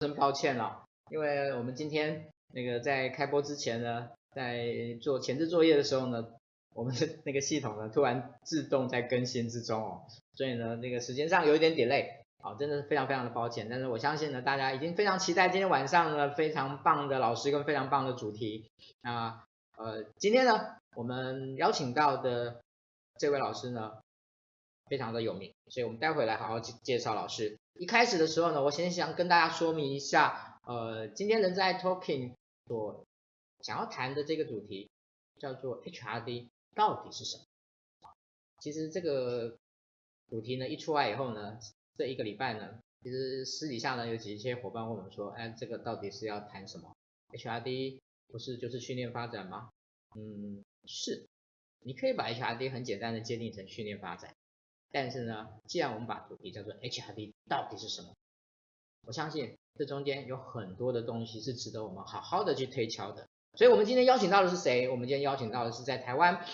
真抱歉了，因为我们今天那个在开播之前呢，在做前置作业的时候呢，我们的那个系统呢突然自动在更新之中哦，所以呢那个时间上有一点 delay，好，真的是非常非常的抱歉。但是我相信呢，大家已经非常期待今天晚上呢非常棒的老师跟非常棒的主题。那呃，今天呢我们邀请到的这位老师呢非常的有名，所以我们待会来好好介绍老师。一开始的时候呢，我先想跟大家说明一下，呃，今天人在 Talking 所想要谈的这个主题叫做 HRD 到底是什么？其实这个主题呢一出来以后呢，这一个礼拜呢，其实私底下呢有几些伙伴问我们说，哎，这个到底是要谈什么？HRD 不是就是训练发展吗？嗯，是，你可以把 HRD 很简单的界定成训练发展。但是呢，既然我们把主题叫做 HRD 到底是什么，我相信这中间有很多的东西是值得我们好好的去推敲的。所以，我们今天邀请到的是谁？我们今天邀请到的是在台湾，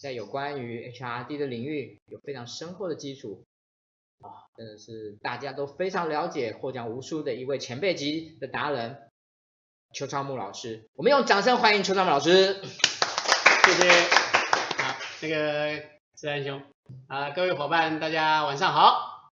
在有关于 HRD 的领域有非常深厚的基础，啊，真的是大家都非常了解、获奖无数的一位前辈级的达人邱超木老师。我们用掌声欢迎邱超木老师。谢谢。好，那个自然兄。啊，各位伙伴，大家晚上好。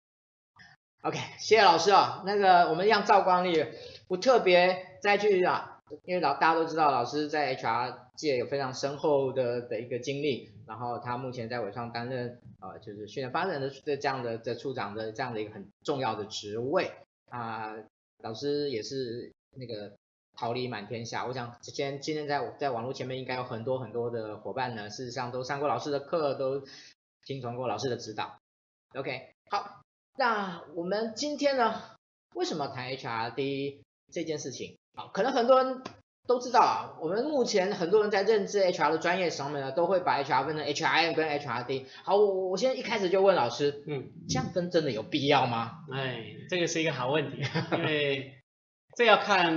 OK，谢谢老师啊。那个我们一样照惯例，不特别再去啊，因为老大家都知道，老师在 HR 界有非常深厚的的一个经历，然后他目前在纬创担任呃就是训练发展的这样的的处长的这样的一个很重要的职位啊。老师也是那个桃李满天下，我想今天今天在在网络前面应该有很多很多的伙伴呢，事实上都上过老师的课都。听从过老师的指导，OK，好，那我们今天呢，为什么谈 HRD 这件事情？好，可能很多人都知道啊，我们目前很多人在认知 HR 的专业上面呢，都会把 HR 分成 HRM 跟 HRD。好，我我现在一开始就问老师，嗯，这样分真的有必要吗？哎，这个是一个好问题，因为这要看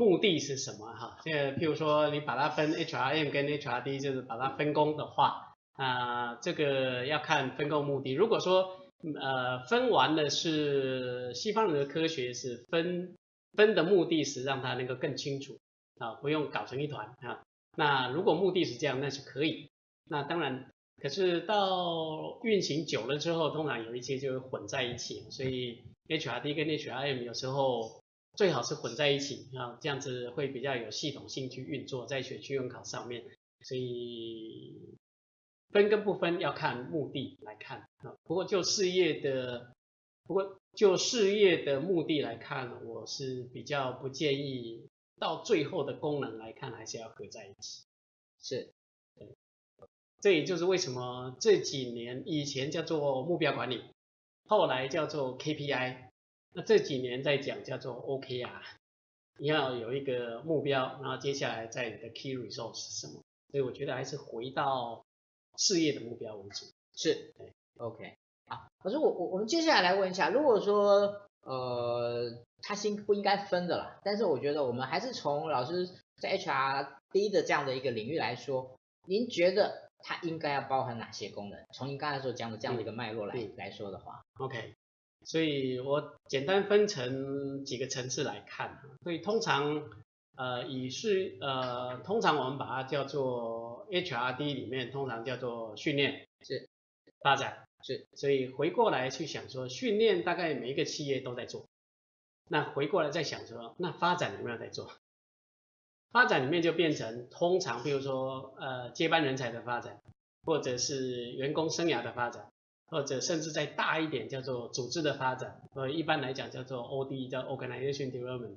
目的是什么哈。这个譬如说你把它分 HRM 跟 HRD，就是把它分工的话。啊、这个要看分工目的。如果说呃分完的是西方人的科学，是分分的目的是让它能够更清楚啊，不用搞成一团啊。那如果目的是这样，那是可以。那当然，可是到运行久了之后，通常有一些就混在一起。所以 HRD 跟 HRM 有时候最好是混在一起啊，这样子会比较有系统性去运作在学区用考上面。所以。分跟不分要看目的来看啊，不过就事业的，不过就事业的目的来看，我是比较不建议到最后的功能来看，还是要合在一起。是，这也就是为什么这几年以前叫做目标管理，后来叫做 KPI，那这几年在讲叫做 OKR，你要有一个目标，然后接下来在你的 Key Result 是什么？所以我觉得还是回到。事业的目标为主是对，OK，好，可是我我我们接下来来问一下，如果说呃，他先不应该分的啦，但是我觉得我们还是从老师在 HRD 的这样的一个领域来说，您觉得它应该要包含哪些功能？从您刚才所讲的这样的一个脉络来、嗯、来说的话，OK，所以我简单分成几个层次来看，所以通常。呃，以是呃，通常我们把它叫做 HRD 里面，通常叫做训练是发展是，所以回过来去想说，训练大概每一个企业都在做，那回过来再想说，那发展有没有在做？发展里面就变成通常，比如说呃，接班人才的发展，或者是员工生涯的发展，或者甚至再大一点叫做组织的发展，呃，一般来讲叫做 OD，叫 Organization Development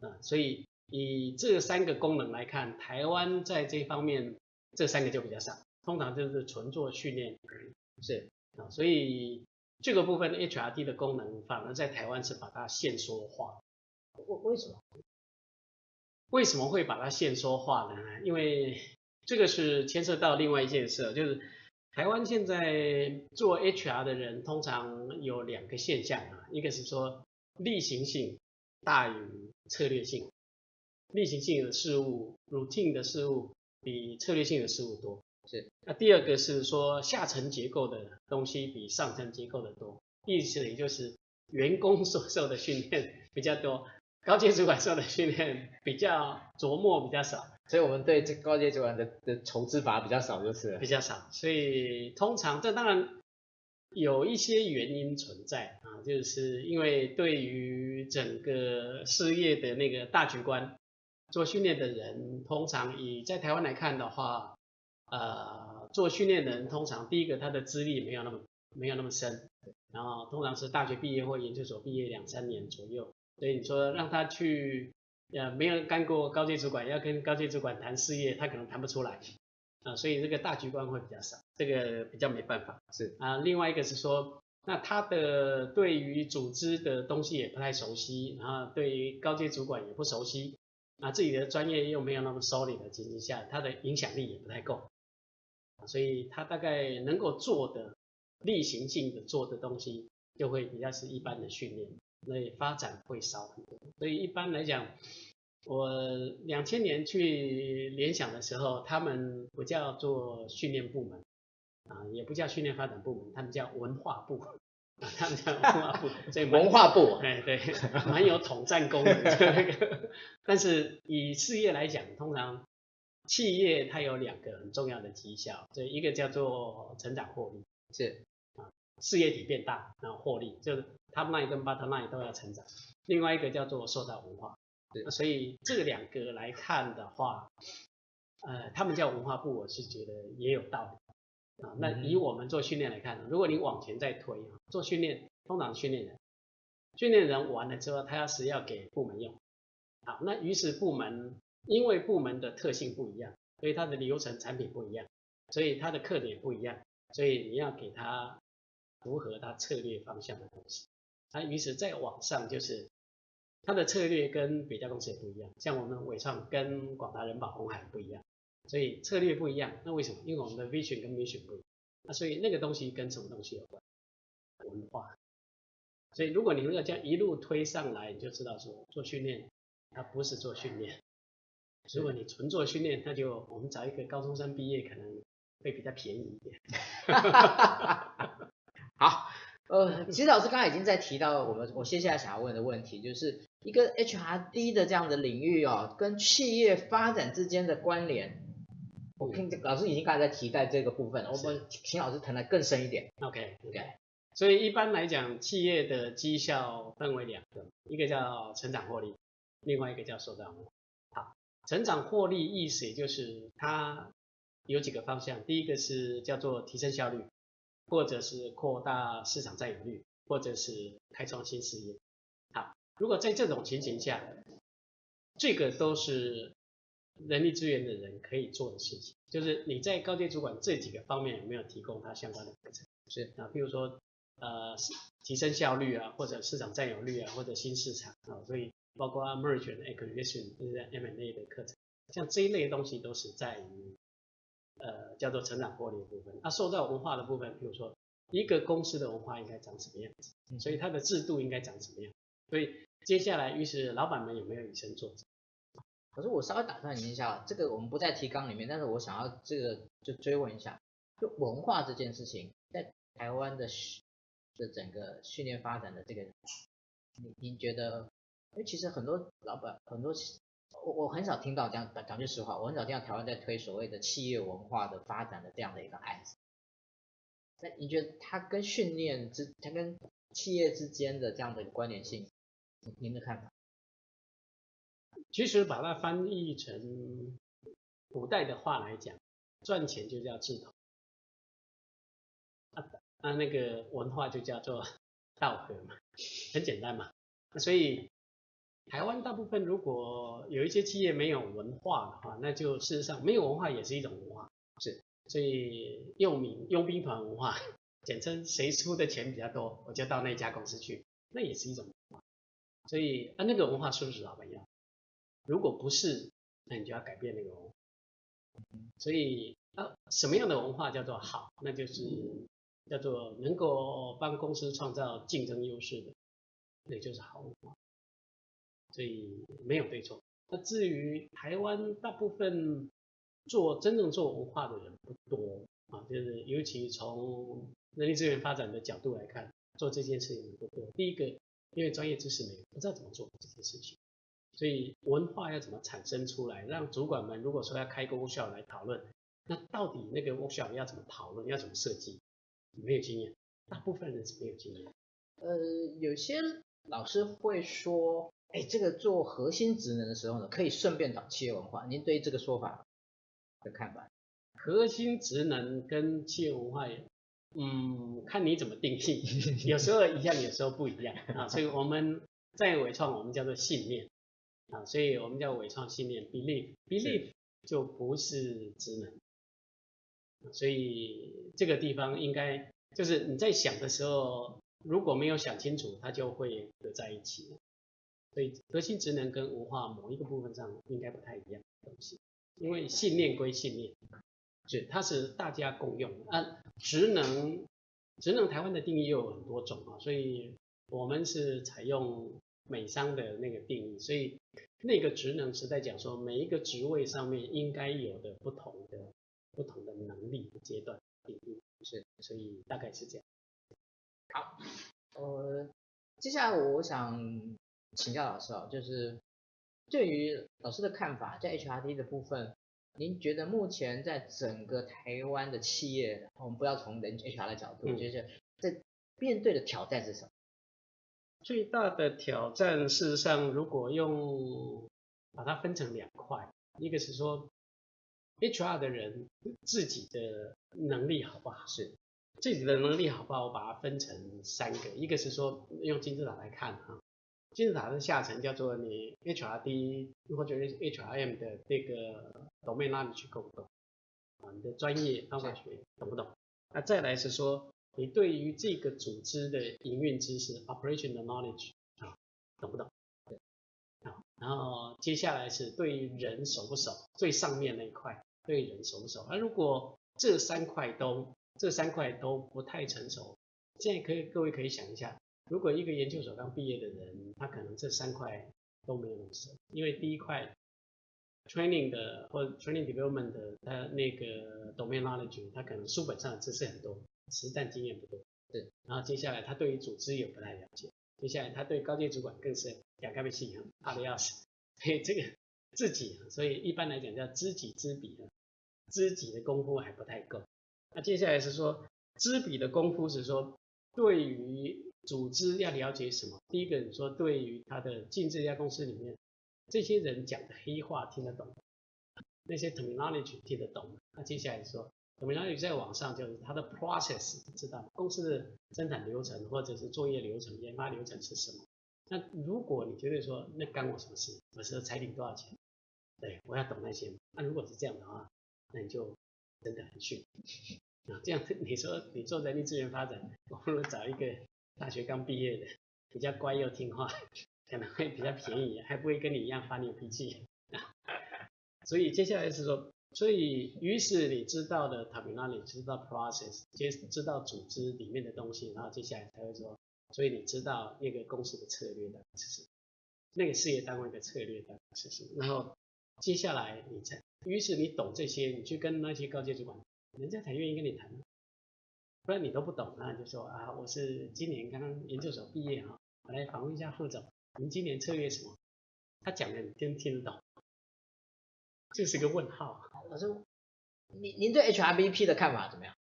啊，所以。以这三个功能来看，台湾在这方面这三个就比较少，通常就是纯做训练而已。是啊，所以这个部分 HRD 的功能反而在台湾是把它限缩化。为为什么？为什么会把它限缩化呢？因为这个是牵涉到另外一件事，就是台湾现在做 HR 的人通常有两个现象啊，一个是说例行性大于策略性。例行性的事物，routine 的事物比策略性的事物多。是。那第二个是说下层结构的东西比上层结构的多，意思也就是员工所受的训练比较多，高阶主管受的训练比较琢磨比较少，所以我们对这高阶主管的的筹资法比较少，就是比较少。所以通常这当然有一些原因存在啊，就是因为对于整个事业的那个大局观，做训练的人，通常以在台湾来看的话，呃，做训练的人通常第一个他的资历没有那么没有那么深，然后通常是大学毕业或研究所毕业两三年左右。所以你说让他去，呃，没有干过高阶主管，要跟高阶主管谈事业，他可能谈不出来，啊，所以这个大局观会比较少，这个比较没办法。是啊，另外一个是说，那他的对于组织的东西也不太熟悉，然后对于高阶主管也不熟悉，啊，自己的专业又没有那么 solid 的情形下，他的影响力也不太够，所以他大概能够做的例行性的做的东西，就会比较是一般的训练。所以发展会少很多，所以一般来讲，我两千年去联想的时候，他们不叫做训练部门啊，也不叫训练发展部门，他们叫文化部啊，他们叫文化部，所以文化部，哎对，蛮有统战功能个。但是以事业来讲，通常企业它有两个很重要的绩效，所以一个叫做成长获利，是。事业体变大，然后获利，就是 top line 跟 bottom line 都要成长。另外一个叫做塑造文化，对，所以这两个来看的话，呃，他们叫文化部，我是觉得也有道理啊。那以我们做训练来看，如果你往前再推，做训练通常训练人，训练人完了之后，他要是要给部门用，好，那于是部门因为部门的特性不一样，所以它的流程产品不一样，所以它的课点不一样，所以你要给他。符合他策略方向的东西，那于是再往上就是他的策略跟别家公司也不一样，像我们伟创跟广达、人保、红海不一样，所以策略不一样。那为什么？因为我们的 vision 跟 mission 不一样。那所以那个东西跟什么东西有关？文化。所以如果你们要这样一路推上来，你就知道说做训练，它不是做训练。如果你纯做训练，那就我们找一个高中生毕业可能会比较便宜一点。好，呃，其实老师刚才已经在提到我们我接下来想要问的问题，就是一个 HRD 的这样的领域哦，跟企业发展之间的关联。我听老师已经刚才在提在这个部分，我们请老师谈的更深一点。OK OK。所以一般来讲，企业的绩效分为两个，一个叫成长获利，另外一个叫塑造文化。好，成长获利意思也就是它有几个方向，第一个是叫做提升效率。或者是扩大市场占有率，或者是开创新事业。好，如果在这种情形下，这个都是人力资源的人可以做的事情。就是你在高阶主管这几个方面有没有提供他相关的课程？是啊，比如说呃提升效率啊，或者市场占有率啊，或者新市场啊，所以包括 merger and acquisition 就是 M&A 的课程，像这一类的东西都是在于。呃，叫做成长获利的部分，那塑造文化的部分，比如说一个公司的文化应该长什么样子，所以它的制度应该长什么样，所以接下来于是老板们有没有以身作则？可是我稍微打断您一下，这个我们不在提纲里面，但是我想要这个就追问一下，就文化这件事情，在台湾的的整个训练发展的这个，你您觉得？因为其实很多老板很多。我我很少听到这样讲，讲句实话，我很少听到台湾在推所谓的企业文化的发展的这样的一个案子。那你觉得它跟训练之，它跟企业之间的这样的一个关联性，您的看法？其实把它翻译成古代的话来讲，赚钱就叫志同，啊啊那个文化就叫做道合嘛，很简单嘛，所以。台湾大部分如果有一些企业没有文化的话，那就事实上没有文化也是一种文化，是，所以用民佣兵团文化，简称谁出的钱比较多，我就到那家公司去，那也是一种文化。所以啊，那个文化是不是老板要？如果不是，那你就要改变那个文化。所以啊，什么样的文化叫做好？那就是叫做能够帮公司创造竞争优势的，那就是好文化。所以没有对错。那至于台湾大部分做真正做文化的人不多啊，就是尤其从人力资源发展的角度来看，做这件事情不多。第一个，因为专业知识没有，不知道怎么做这件事情。所以文化要怎么产生出来，让主管们如果说要开个 workshop 来讨论，那到底那个 workshop 要怎么讨论，要怎么设计？没有经验，大部分人是没有经验。呃，有些老师会说，哎，这个做核心职能的时候呢，可以顺便找企业文化。您对这个说法的看法？核心职能跟企业文化，嗯，看你怎么定义，有时候一样，有时候不一样啊。所以我们在伟创，我们叫做信念啊，所以我们叫伟创信念，belief，belief 就不是职能。所以这个地方应该就是你在想的时候，如果没有想清楚，它就会合在一起。所以核心职能跟文化某一个部分上应该不太一样的东西，因为信念归信念，是它是大家共用的。啊，职能，职能台湾的定义又有很多种啊，所以我们是采用美商的那个定义，所以那个职能是在讲说每一个职位上面应该有的不同的。不同的能力阶段定义是，所以大概是这样。好，呃，接下来我想请教老师哦，就是对于老师的看法，在 HRD 的部分，您觉得目前在整个台湾的企业，我们不要从人 HR 的角度，嗯、就是在面对的挑战是什么？最大的挑战，事实上，如果用把它分成两块，一个是说。HR 的人自己的能力好不好？是自己的能力好不好？我把它分成三个，一个是说用金字塔来看哈，金字塔的下层叫做你 HRD 或者 HRM 的这个 domain knowledge 够不够啊？你的专业方法学懂不懂？那再来是说你对于这个组织的营运知识 operation 的 knowledge 啊，懂不懂？对，啊，然后接下来是对于人熟不熟？最上面那一块。对人熟不熟？而如果这三块都这三块都不太成熟，现在可以各位可以想一下，如果一个研究所刚毕业的人，他可能这三块都没有那么熟，因为第一块 training 的或者 training development 的，他那个 domain knowledge，他可能书本上的知识很多，实战经验不多。对，然后接下来他对于组织也不太了解，接下来他对高阶主管更是两个信仰，怕的要死，所以这个。自己，所以一般来讲叫知己知彼啊，知己的功夫还不太够。那接下来是说知彼的功夫是说，对于组织要了解什么？第一个你说对于他的进这家公司里面，这些人讲的黑话听得懂，那些 terminology 听得懂。那接下来说 terminology 在网上就是他的 process 知道公司的生产流程或者是作业流程、研发流程是什么？那如果你觉得说那干我什么事？我说彩礼多少钱？对，我要懂那些。那如果是这样的话，那你就真的很逊啊。这样 你说你做人力资源发展，我不如找一个大学刚毕业的，比较乖又听话，可能会比较便宜，还不会跟你一样发你脾气啊。所以接下来是说，所以于是你知道的 terminology，知道 process，接知道组织里面的东西，然后接下来才会说。所以你知道那个公司的策略大概是什么，那个事业单位的策略大概是什么，然后接下来你才，于是你懂这些，你去跟那些高阶主管，人家才愿意跟你谈，不然你都不懂，那就说啊，我是今年刚刚研究所毕业哈，我来访问一下副总，您今年策略什么？他讲的你真听得懂？这是个问号。老师，您您对 HRBP 的看法怎么样？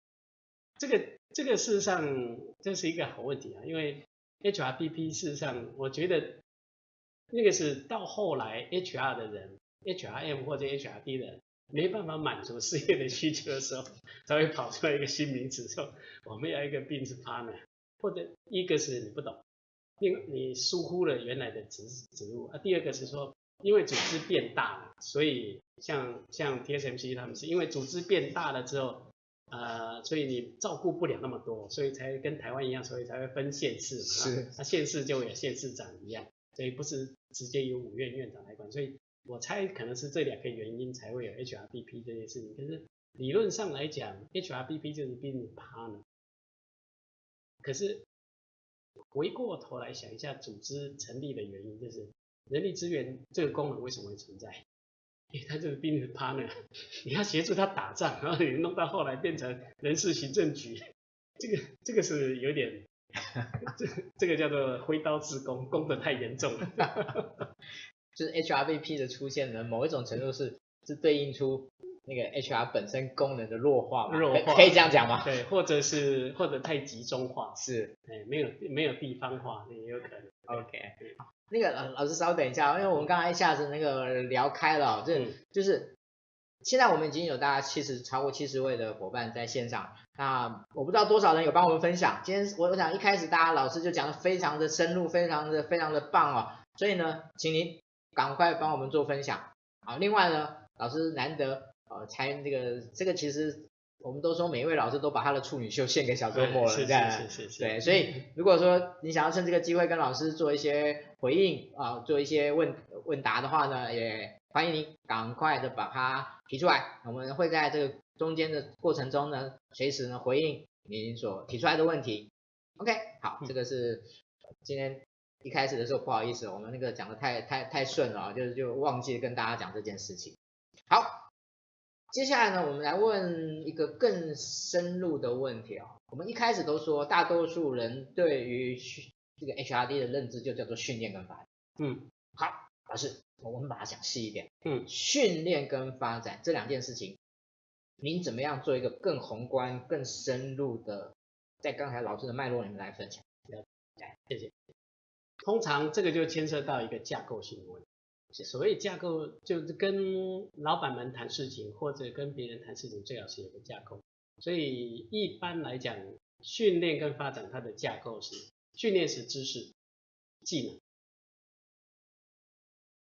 这个。这个事实上这是一个好问题啊，因为 HRBP 事实上我觉得那个是到后来 HR 的人，HRM 或者 HRD 的人没办法满足事业的需求的时候，才会跑出来一个新名词，说我们要一个 business partner，或者一个是你不懂，另你疏忽了原来的职职务啊，第二个是说因为组织变大了，所以像像 TSMC 他们是因为组织变大了之后。呃，所以你照顾不了那么多，所以才跟台湾一样，所以才会分县市。是。那县市就有县市长一样，所以不是直接由五院院长来管。所以我猜可能是这两个原因才会有 HRBP 这件事情。可是理论上来讲，HRBP 就是 business partner。可是回过头来想一下，组织成立的原因就是人力资源这个功能为什么会存在？因为、他就是 business partner，你要协助他打仗，然后你弄到后来变成人事行政局，这个这个是有点，这这个叫做挥刀自宫，攻得太严重了。就是 HRVP 的出现呢，某一种程度是是对应出那个 HR 本身功能的弱化嘛？弱化可以这样讲吗？对，或者是或者太集中化，是，哎，没有没有地方化，也有可能。OK，那个老老师稍等一下，因为我们刚才一下子那个聊开了，这、嗯、就是。现在我们已经有大概七十超过七十位的伙伴在线上，那我不知道多少人有帮我们分享。今天我我想一开始大家老师就讲的非常的深入，非常的非常的棒哦，所以呢，请您赶快帮我们做分享。好，另外呢，老师难得呃才这个这个其实我们都说每一位老师都把他的处女秀献给小周末了，是是是是是，对，所以如果说你想要趁这个机会跟老师做一些回应啊，做一些问问答的话呢，也。欢迎你赶快的把它提出来，我们会在这个中间的过程中呢，随时呢回应您所提出来的问题。OK，好，这个是今天一开始的时候不好意思，我们那个讲的太太太顺了，就是就忘记跟大家讲这件事情。好，接下来呢，我们来问一个更深入的问题啊。我们一开始都说，大多数人对于这个 HRD 的认知就叫做训练跟发展。嗯，好，老师。我们把它讲细一点，嗯，训练跟发展这两件事情，您怎么样做一个更宏观、更深入的，在刚才老师的脉络里面来分享？来，谢谢。通常这个就牵涉到一个架构性的问题，所谓架构，就是跟老板们谈事情或者跟别人谈事情，最好是有个架构。所以一般来讲，训练跟发展它的架构是：训练是知识、技能。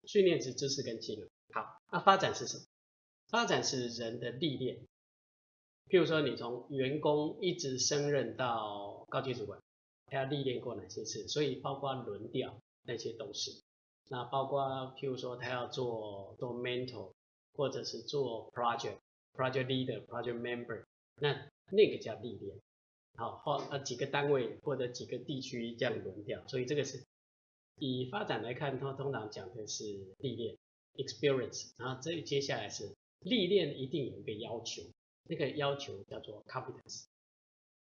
训练是知识跟技能，好，那发展是什么？发展是人的历练。譬如说，你从员工一直升任到高级主管，他要历练过哪些事？所以包括轮调那些都是。那包括譬如说，他要做做 mentor，或者是做 project project leader project member，那那个叫历练。好，或呃几个单位或者几个地区这样轮调，所以这个是。以发展来看，它通常讲的是历练 （experience），然后这接下来是历练一定有一个要求，那个要求叫做 competence，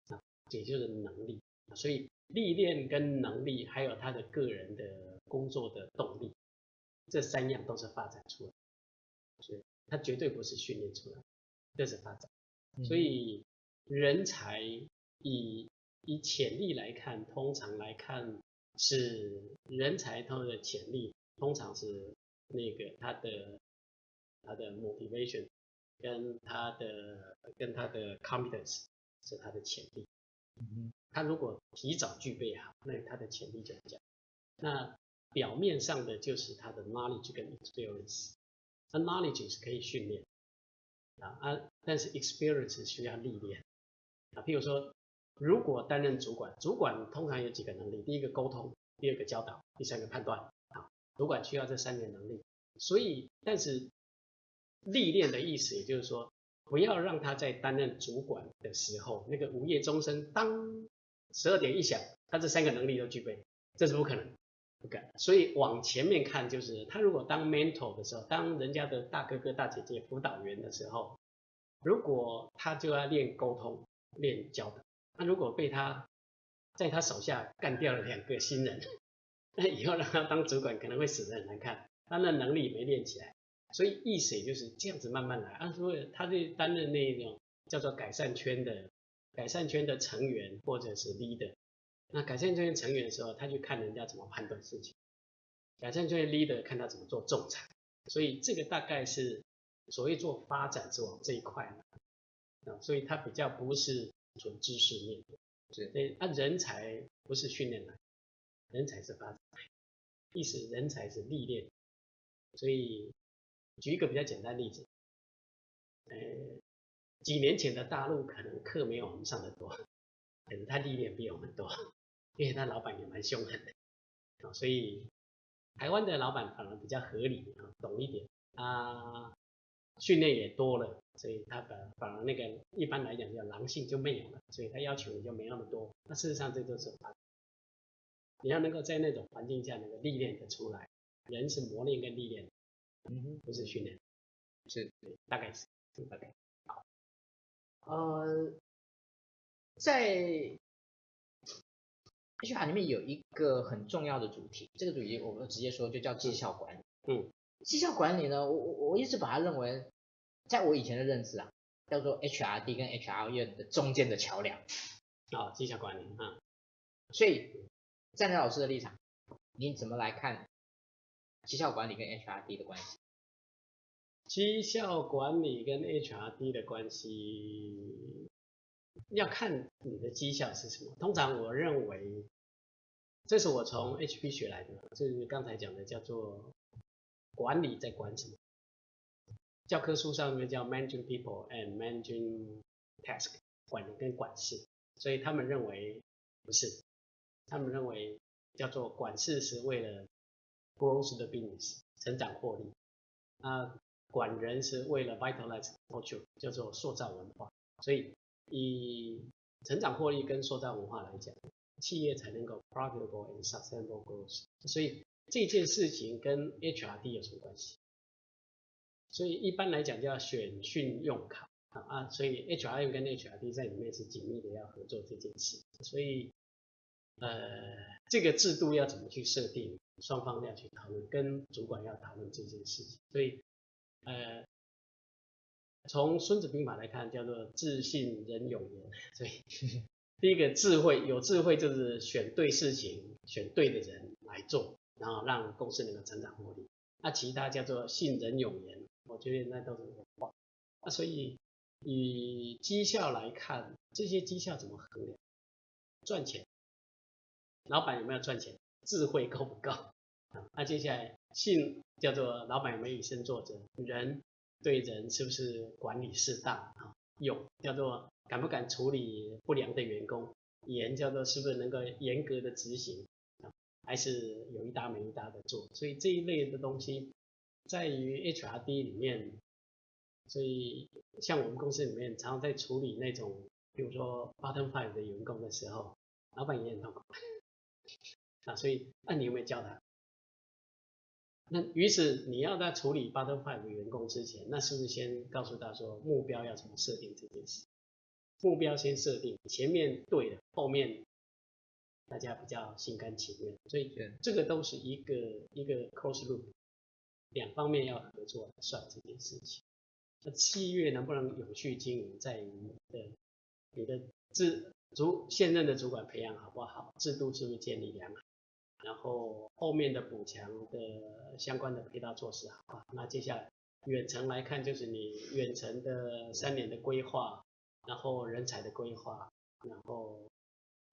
啊，也就是能力。所以历练跟能力，还有他的个人的工作的动力，这三样都是发展出来的，所以他绝对不是训练出来，这是发展。所以人才以以潜力来看，通常来看。是人才他的潜力，通常是那个他的他的 motivation 跟他的跟他的 competence 是他的潜力。嗯，他如果提早具备好，那他的潜力就比较。那表面上的就是他的 knowledge 跟 experience。那 knowledge 是可以训练啊啊，但是 experience 需要历练啊，譬如说。如果担任主管，主管通常有几个能力：第一个沟通，第二个教导，第三个判断。啊，主管需要这三点能力。所以，但是历练的意思，也就是说，不要让他在担任主管的时候，那个午夜钟声当十二点一响，他这三个能力都具备，这是不可能，不敢。所以往前面看，就是他如果当 mentor 的时候，当人家的大哥哥大姐姐辅导员的时候，如果他就要练沟通，练教导。那如果被他在他手下干掉了两个新人，那以后让他当主管可能会死得很难看，他的能力没练起来，所以意思也就是这样子慢慢来。啊，所以他就担任那一种叫做改善圈的改善圈的成员或者是 leader。那改善圈的成员的时候，他就看人家怎么判断事情；改善圈的 leader 看他怎么做仲裁。所以这个大概是所谓做发展之王这一块啊，所以他比较不是。纯知识面的，是，所以啊，人才不是训练来，人才是发展来，意思人才是历练，所以举一个比较简单例子，呃，几年前的大陆可能课没有我们上的多，可能他历练比我们多，因为他老板也蛮凶狠的，啊，所以台湾的老板反而比较合理啊，懂一点啊。训练也多了，所以他反反而那个一般来讲叫狼性就没有了，所以他要求也就没那么多。那事实上这就是他，你要能够在那种环境下能够历练得出来，人是磨练跟历练，嗯哼，不是训练，是大概是大概。好，呃，在 HR 里面有一个很重要的主题，这个主题我们直接说就叫绩效管理。嗯，绩效管理呢，我我我一直把它认为，在我以前的认知啊，叫做 HRD 跟 HR 院的中间的桥梁。啊、哦，绩效管理啊、嗯，所以站在老师的立场，你怎么来看绩效管理跟 HRD 的关系？绩效管理跟 HRD 的关系要看你的绩效是什么。通常我认为，这是我从 HP 学来的，就是刚才讲的叫做管理在管什么。教科书上面叫 managing people and managing task，管人跟管事。所以他们认为不是，他们认为叫做管事是为了 growth the business 成长获利，啊，管人是为了 vitalize culture 叫做塑造文化。所以以成长获利跟塑造文化来讲，企业才能够 profitable and sustainable growth。所以这件事情跟 HRD 有什么关系？所以一般来讲叫选训用考。啊，所以 HRM 跟 HRD 在里面是紧密的要合作这件事，所以呃，这个制度要怎么去设定，双方要去讨论，跟主管要讨论这件事情。所以呃，从孙子兵法来看，叫做智信仁勇言。所以 第一个智慧，有智慧就是选对事情，选对的人来做，然后让公司能够成长获利。那其他叫做信仁勇言，我觉得那都是文化。那所以。以绩效来看，这些绩效怎么衡量？赚钱，老板有没有赚钱？智慧够不够？啊，那接下来信叫做老板有没有以身作则？人对人是不是管理适当？啊，勇叫做敢不敢处理不良的员工？严叫做是不是能够严格的执行？啊，还是有一搭没一搭的做？所以这一类的东西，在于 HRD 里面。所以，像我们公司里面常常在处理那种，比如说 bottom five 的员工的时候，老板也很痛苦啊。所以，那你有没有教他？那于是你要在处理 five 的员工之前，那是不是先告诉他说目标要怎么设定这件事？目标先设定，前面对了，后面大家比较心甘情愿。所以，这个都是一个一个 close loop，两方面要合作来算这件事情。那企业能不能有序经营，在于你的你的制主现任的主管培养好不好，制度是不是建立良好，然后后面的补强的相关的配套措施好？那接下来远程来看，就是你远程的三年的规划，然后人才的规划，然后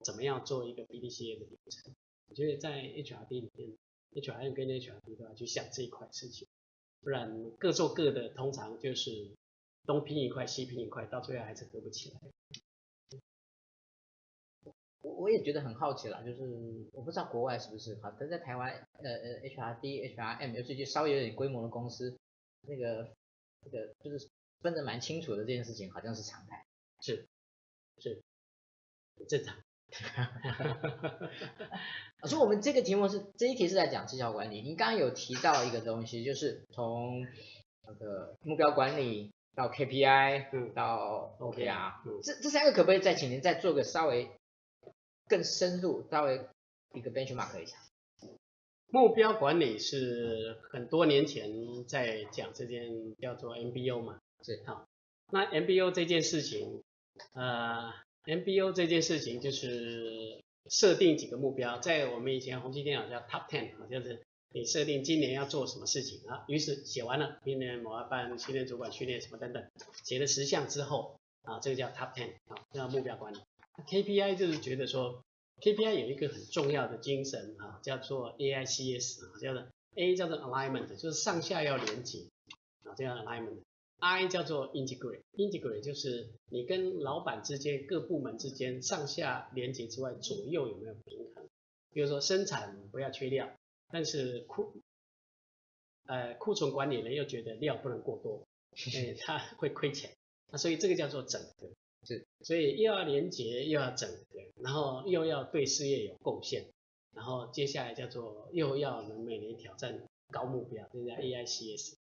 怎么样做一个 BDCA 的流程？我觉得在 HRD 里面，HRM 跟 HRD 都要去想这一块事情。不然各做各的，通常就是东拼一块，西拼一块，到最后还是合不起来。我我也觉得很好奇了，就是我不知道国外是不是好，但在台湾，呃呃，HRD、HRM，尤其就稍微有点规模的公司，那个这个就是分得蛮清楚的这件事情，好像是常态。是是，正常。所以我们这个题目是这一题是在讲绩效管理。您刚刚有提到一个东西，就是从那个目标管理到 KPI 到 OKR，这这三个可不可以再请您再做个稍微更深入，稍微一个 benchmark 一下？目标管理是很多年前在讲这件叫做 MBO 嘛，是好。那 MBO 这件事情，呃，MBO 这件事情就是。设定几个目标，在我们以前宏基电脑叫 Top Ten 啊，就是你设定今年要做什么事情啊，于是写完了，明年我要办训练主管训练什么等等，写了十项之后啊，这个叫 Top Ten 啊，叫目标管理。KPI 就是觉得说，KPI 有一个很重要的精神啊，叫做 AICS 啊，叫做 A 叫做 Alignment，就是上下要连接啊，这样 Alignment。I 叫做 integrate，integrate 就是你跟老板之间、各部门之间上下连接之外，左右有没有平衡？比如说生产不要缺料，但是库呃库存管理人又觉得料不能过多，哎，他会亏钱，那所以这个叫做整合，是，所以又要廉洁又要整合，然后又要对事业有贡献，然后接下来叫做又要能每年挑战高目标，这叫 AICS，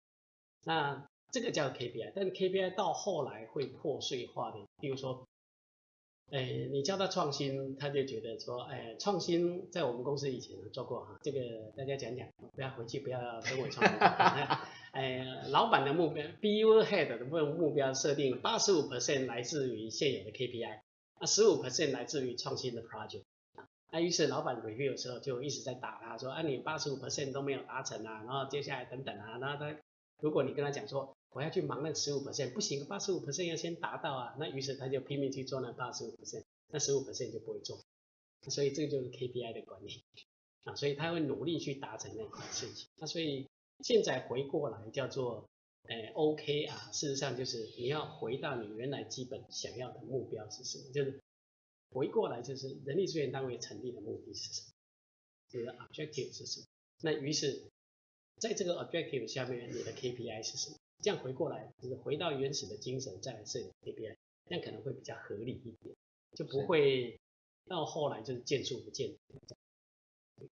那。这个叫 KPI，但 KPI 到后来会破碎化的，比如说哎，你叫他创新，他就觉得说，哎，创新在我们公司以前做过哈，这个大家讲讲，不要回去不要跟我创新。哎，老板的目标，BU Head 的目目标设定八十五 percent 来自于现有的 KPI，那十五 percent 来自于创新的 project。那于是老板 review 的时候就一直在打他，说，啊，你八十五 percent 都没有达成啊，然后接下来等等啊，然后他如果你跟他讲说，我要去忙那十五 percent，不行，八十五 percent 要先达到啊。那于是他就拼命去做那八十五 percent，那十五 percent 就不会做。所以这个就是 KPI 的管理啊，所以他会努力去达成那块事情。那所以现在回过来叫做，诶 OK 啊，事实上就是你要回到你原来基本想要的目标是什么？就是回过来就是人力资源单位成立的目的是什么？你的 objective 是什么？那于是在这个 objective 下面，你的 KPI 是什么？这样回过来，就是回到原始的精神，再来设定 KPI，这样可能会比较合理一点，就不会到后来就是见树不见林。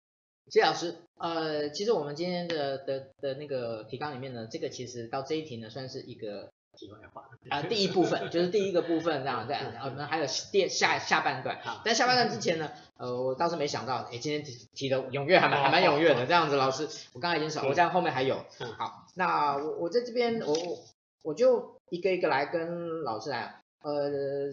谢老师，呃，其实我们今天的的的那个提纲里面呢，这个其实到这一题呢，算是一个题外话。啊，第一部分就是第一个部分这样，在我们还有第下下半段，但下半段之前呢，呃，我倒是没想到，哎，今天提提的踊跃还蛮还蛮踊跃的，这样子，老师，我刚才已经少，我这样后面还有，好。那我我在这边，我我就一个一个来跟老师来，呃，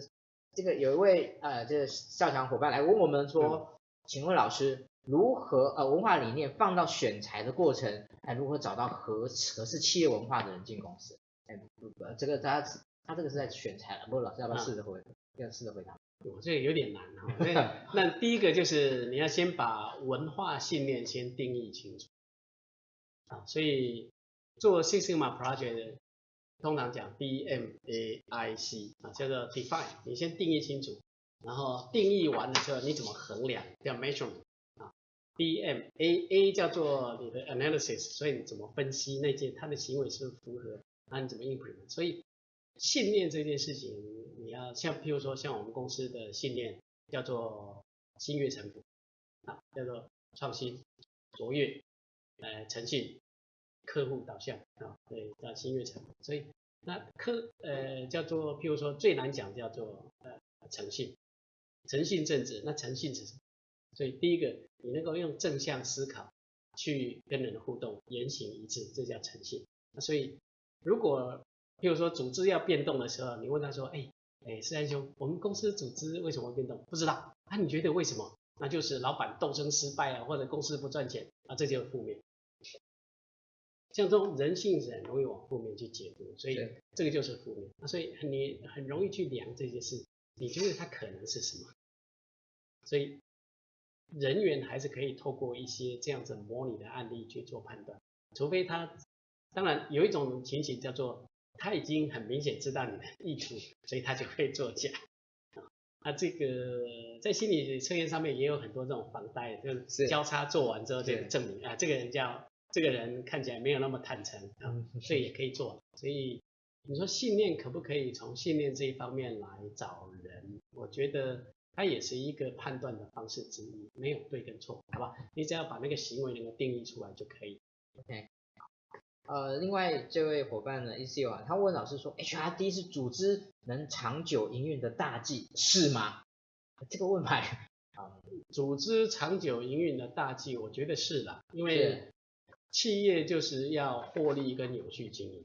这个有一位呃这个校长伙伴来问我们说，嗯、请问老师如何呃文化理念放到选材的过程，哎如何找到合合适企业文化的人进公司？哎，不不这个他他这个是在选材了，不过老师要不要试着回，嗯、要试着回答？我这个有点难哈，那 那第一个就是你要先把文化信念先定义清楚，啊，所以。做 Six Sigma Project 的，通常讲 D M A I C 啊，叫做 Define，你先定义清楚，然后定义完了之后，你怎么衡量叫 Measurement 啊，D M A A 叫做你的 Analysis，所以你怎么分析那件他的行为是不是符合，那你怎么 Implement？所以信念这件事情，你要像譬如说像我们公司的信念叫做心悦诚服啊，叫做创新、卓越、呃诚信。客户导向啊，对，叫心悦诚服，所以那客呃叫做，譬如说最难讲叫做呃诚信，诚信正直，那诚信是什么？所以第一个你能够用正向思考去跟人互动，言行一致，这叫诚信。那所以如果譬如说组织要变动的时候，你问他说，哎哎，思安兄，我们公司组织为什么变动？不知道，啊你觉得为什么？那就是老板斗争失败啊，或者公司不赚钱啊，这就是负面。像这种人性是很容易往负面去解读，所以这个就是负面。那所以你很容易去量这些事，你觉得它可能是什么？所以人员还是可以透过一些这样子模拟的案例去做判断，除非他，当然有一种情形叫做他已经很明显知道你的意图，所以他就会作假。啊，这个在心理测验上面也有很多这种防呆，就是交叉做完之后就证明啊，这个人叫。这个人看起来没有那么坦诚啊，所以也可以做。所以你说信念可不可以从信念这一方面来找人？我觉得它也是一个判断的方式之一，没有对跟错，好吧？你只要把那个行为能够定义出来就可以。OK。呃，另外这位伙伴呢 e c o 啊，他问老师说，HRD 是组织能长久营运的大忌，是吗？这个问牌啊，组织长久营运的大忌，我觉得是啦，因为。企业就是要获利跟有序经营，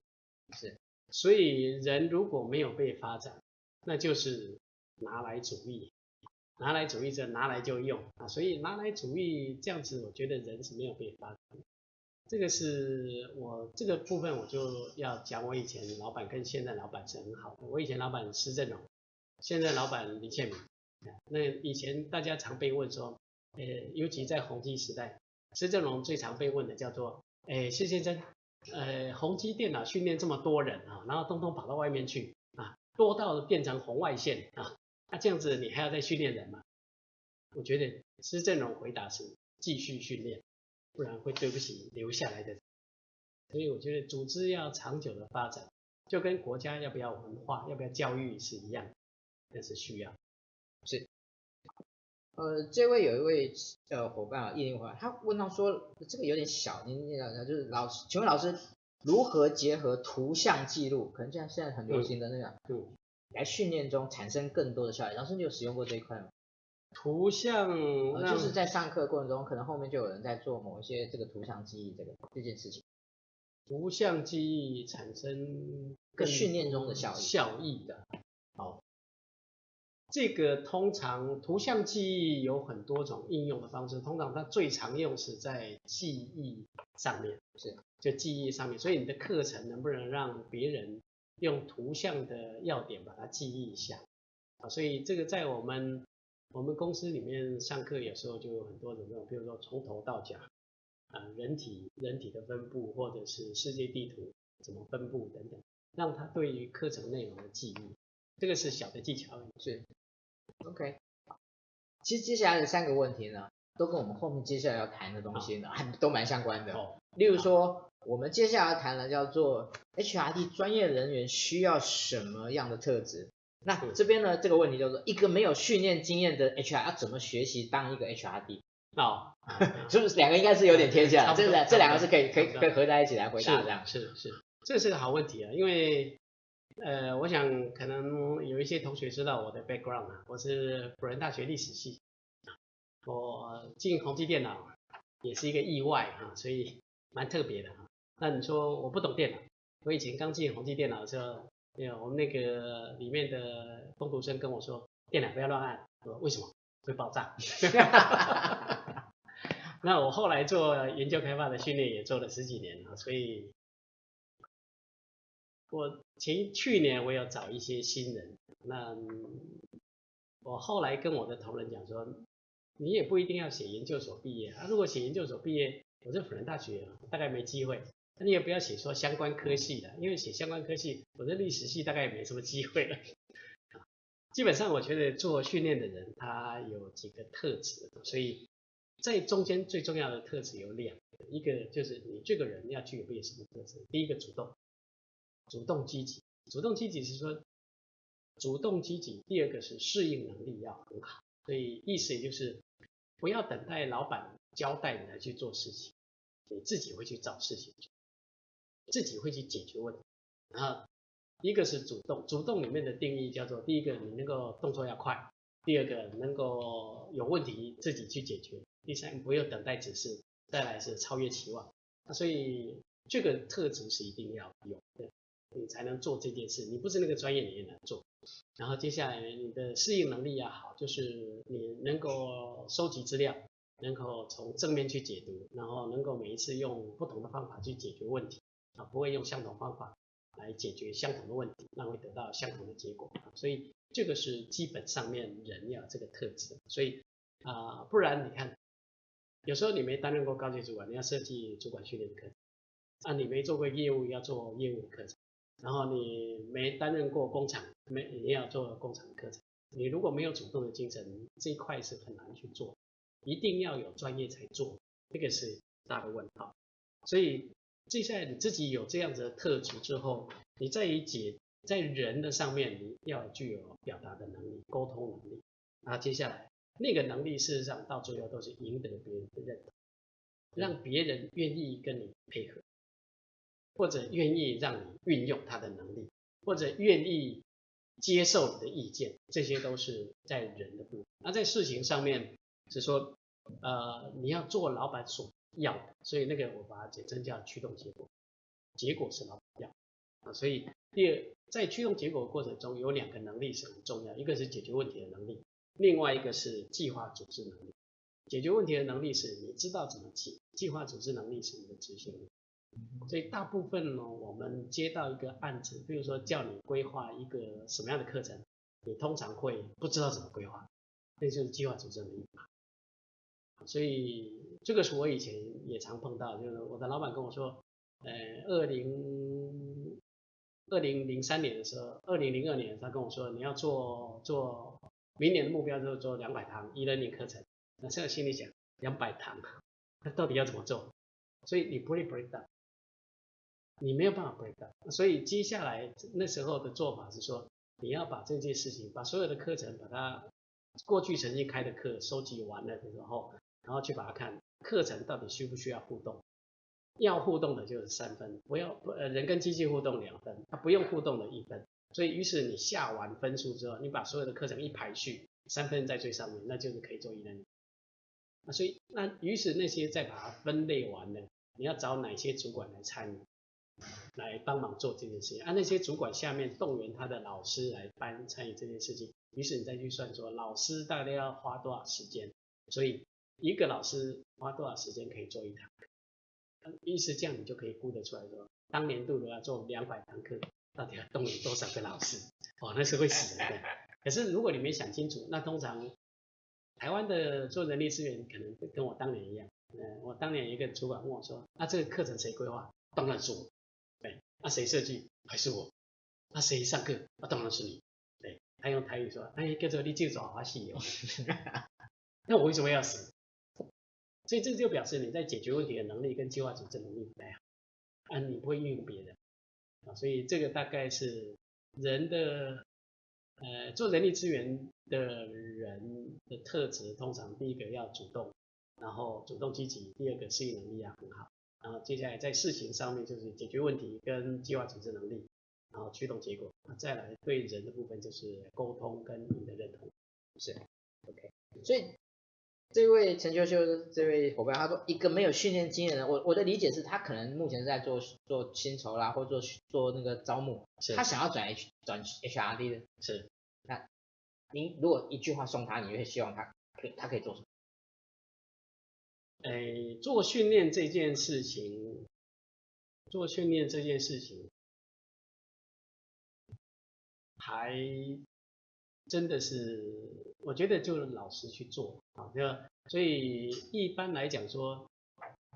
是，所以人如果没有被发展，那就是拿来主义，拿来主义者拿来就用啊，所以拿来主义这样子，我觉得人是没有被发展。这个是我这个部分我就要讲，我以前老板跟现在老板是很好的。我以前老板施正荣，现在老板李建民。那以前大家常被问说，呃，尤其在宏碁时代。施正荣最常被问的叫做，哎，施先生，呃，宏基电脑训练这么多人啊，然后通通跑到外面去啊，多到变成红外线啊，那这样子你还要再训练人吗？我觉得施正荣回答是继续训练，不然会对不起留下来的。所以我觉得组织要长久的发展，就跟国家要不要文化、要不要教育是一样，那是需要，是。呃，这位有一位呃伙伴啊，叶伙伴，他问到说，这个有点小，您您讲就是老师，请问老师如何结合图像记录？可能像现在很流行的那个，嗯，来训练中产生更多的效益。老师，你有使用过这一块吗？图像、呃、就是在上课过程中，可能后面就有人在做某一些这个图像记忆这个这件事情。图像记忆产生更训练中的效益效益的。好，这个通常图像记忆有很多种应用的方式，通常它最常用是在记忆上面，是就记忆上面。所以你的课程能不能让别人用图像的要点把它记忆一下？啊，所以这个在我们我们公司里面上课有时候就有很多种这种，比如说从头到脚。啊，人体人体的分布，或者是世界地图怎么分布等等，让他对于课程内容的记忆，这个是小的技巧。是，OK。其实接下来的三个问题呢，都跟我们后面接下来要谈的东西呢，还都蛮相关的。哦，例如说，我们接下来要谈的叫做 HRD 专业人员需要什么样的特质？那这边呢，这个问题叫做一个没有训练经验的 HR 要怎么学习当一个 HRD？哦，是不是两个应该是有点贴切？这这两个是可以可以可以合在一起来回答这样。是是，这是个好问题啊，因为呃，我想可能有一些同学知道我的 background 啊，我是辅仁大学历史系，我进宏基电脑也是一个意外啊，所以蛮特别的啊。那你说我不懂电脑，我以前刚进宏基电脑的时候，我们那个里面的工读生跟我说，电脑不要乱按，我说为什么？会爆炸。那我后来做研究开发的训练也做了十几年啊，所以，我前去年我有找一些新人，那我后来跟我的同仁讲说，你也不一定要写研究所毕业啊，如果写研究所毕业，我是辅仁大学，大概没机会，那你也不要写说相关科系的，因为写相关科系，我的历史系大概也没什么机会了。基本上我觉得做训练的人他有几个特质，所以在中间最重要的特质有两个，一个就是你这个人要具备什么特质？第一个主动，主动积极，主动积极是说主动积极。第二个是适应能力要很好，所以意思也就是不要等待老板交代你来去做事情，你自己会去找事情做，自己会去解决问题，然后。一个是主动，主动里面的定义叫做：第一个，你能够动作要快；第二个，能够有问题自己去解决；第三，不用等待指示；再来是超越期望。那所以这个特质是一定要有的，你才能做这件事。你不是那个专业，你也难做。然后接下来你的适应能力要好，就是你能够收集资料，能够从正面去解读，然后能够每一次用不同的方法去解决问题，啊，不会用相同方法。来解决相同的问题，那会得到相同的结果。所以这个是基本上面人要这个特质。所以啊、不然你看，有时候你没担任过高级主管，你要设计主管训练课程；啊，你没做过业务，要做业务的课程；然后你没担任过工厂，没你要做工厂的课程。你如果没有主动的精神，这一块是很难去做。一定要有专业才做，这个是大的问号。所以。接下来你自己有这样子的特质之后，你在于解在人的上面，你要具有表达的能力、沟通能力。然后接下来那个能力，事实上到最后都是赢得别人的认同，让别人愿意跟你配合，或者愿意让你运用他的能力，或者愿意接受你的意见，这些都是在人的部分。那在事情上面是说，呃，你要做老板所。要的，所以那个我把它简称叫驱动结果，结果是老板要啊，所以第二，在驱动结果过程中有两个能力是很重要，一个是解决问题的能力，另外一个是计划组织能力。解决问题的能力是你知道怎么解，计划组织能力是你的执行力。所以大部分呢，我们接到一个案子，比如说叫你规划一个什么样的课程，你通常会不知道怎么规划，那就是计划组织能力。所以这个是我以前也常碰到，就是我的老板跟我说，呃，二零二零零三年的时候，二零零二年他跟我说，你要做做明年的目标就是做两百堂 e-learning 课程。那现在心里想，两百堂，那到底要怎么做？所以你不会 break down，你没有办法 break down。所以接下来那时候的做法是说，你要把这件事情，把所有的课程，把它过去曾经开的课收集完了的时候。然后去把它看课程到底需不需要互动，要互动的就是三分，不要呃人跟机器互动两分，它不用互动的一分，所以于是你下完分数之后，你把所有的课程一排序，三分在最上面，那就是可以做 e-learning。那所以那于是那些再把它分类完了，你要找哪些主管来参与，来帮忙做这件事情？啊，那些主管下面动员他的老师来帮参与这件事情。于是你再去算说，老师大概要花多少时间？所以一个老师花多少时间可以做一堂课？于是这样你就可以估得出来说，当年度如果要做两百堂课，到底要动员多少个老师？哦，那是会死人的。可是如果你没想清楚，那通常台湾的做人力资源可能跟我当年一样。嗯，我当年一个主管问我说，那这个课程谁规划？当然是我。那谁设计？还是我。那谁上课？那当然是你。对他用台语说：“哎，叫做你就做好戏哦。”那我为什么要死？所以这就表示你在解决问题的能力跟计划组织能力不太好，啊，你不会运用别人啊。所以这个大概是人的呃做人力资源的人的特质，通常第一个要主动，然后主动积极；第二个适应能力要很好，然后接下来在事情上面就是解决问题跟计划组织能力。然后驱动结果，再来对人的部分就是沟通跟你的认同，是，OK。所以这位陈秋秋这位伙伴他说，一个没有训练经验的人，我我的理解是他可能目前是在做做薪酬啦，或做做那个招募，是他想要转 H 转 HRD 的，是。那您如果一句话送他，你会希望他可以他可以做什么？哎，做训练这件事情，做训练这件事情。还真的是，我觉得就老实去做啊，对？所以一般来讲说，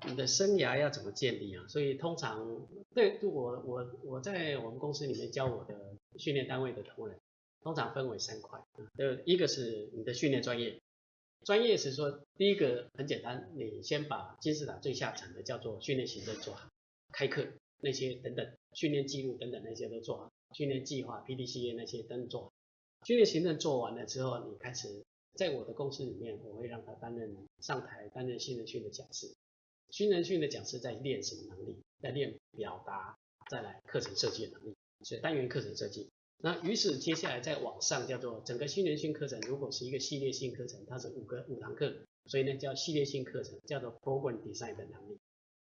你的生涯要怎么建立啊？所以通常对我我我在我们公司里面教我的训练单位的同仁，通常分为三块，呃，一个是你的训练专业，专业是说第一个很简单，你先把金字塔最下层的叫做训练行政做好，开课那些等等，训练记录等等那些都做好。训练计划、PDCA 那些都做好，训练行政做完了之后，你开始在我的公司里面，我会让他担任上台担任新人训的讲师。新人训的讲师在练什么能力？在练表达，再来课程设计的能力，所以单元课程设计。那于是接下来再往上叫做整个新人训课程，如果是一个系列性课程，它是五个五堂课，所以呢叫系列性课程，叫做 Program Design 的能力。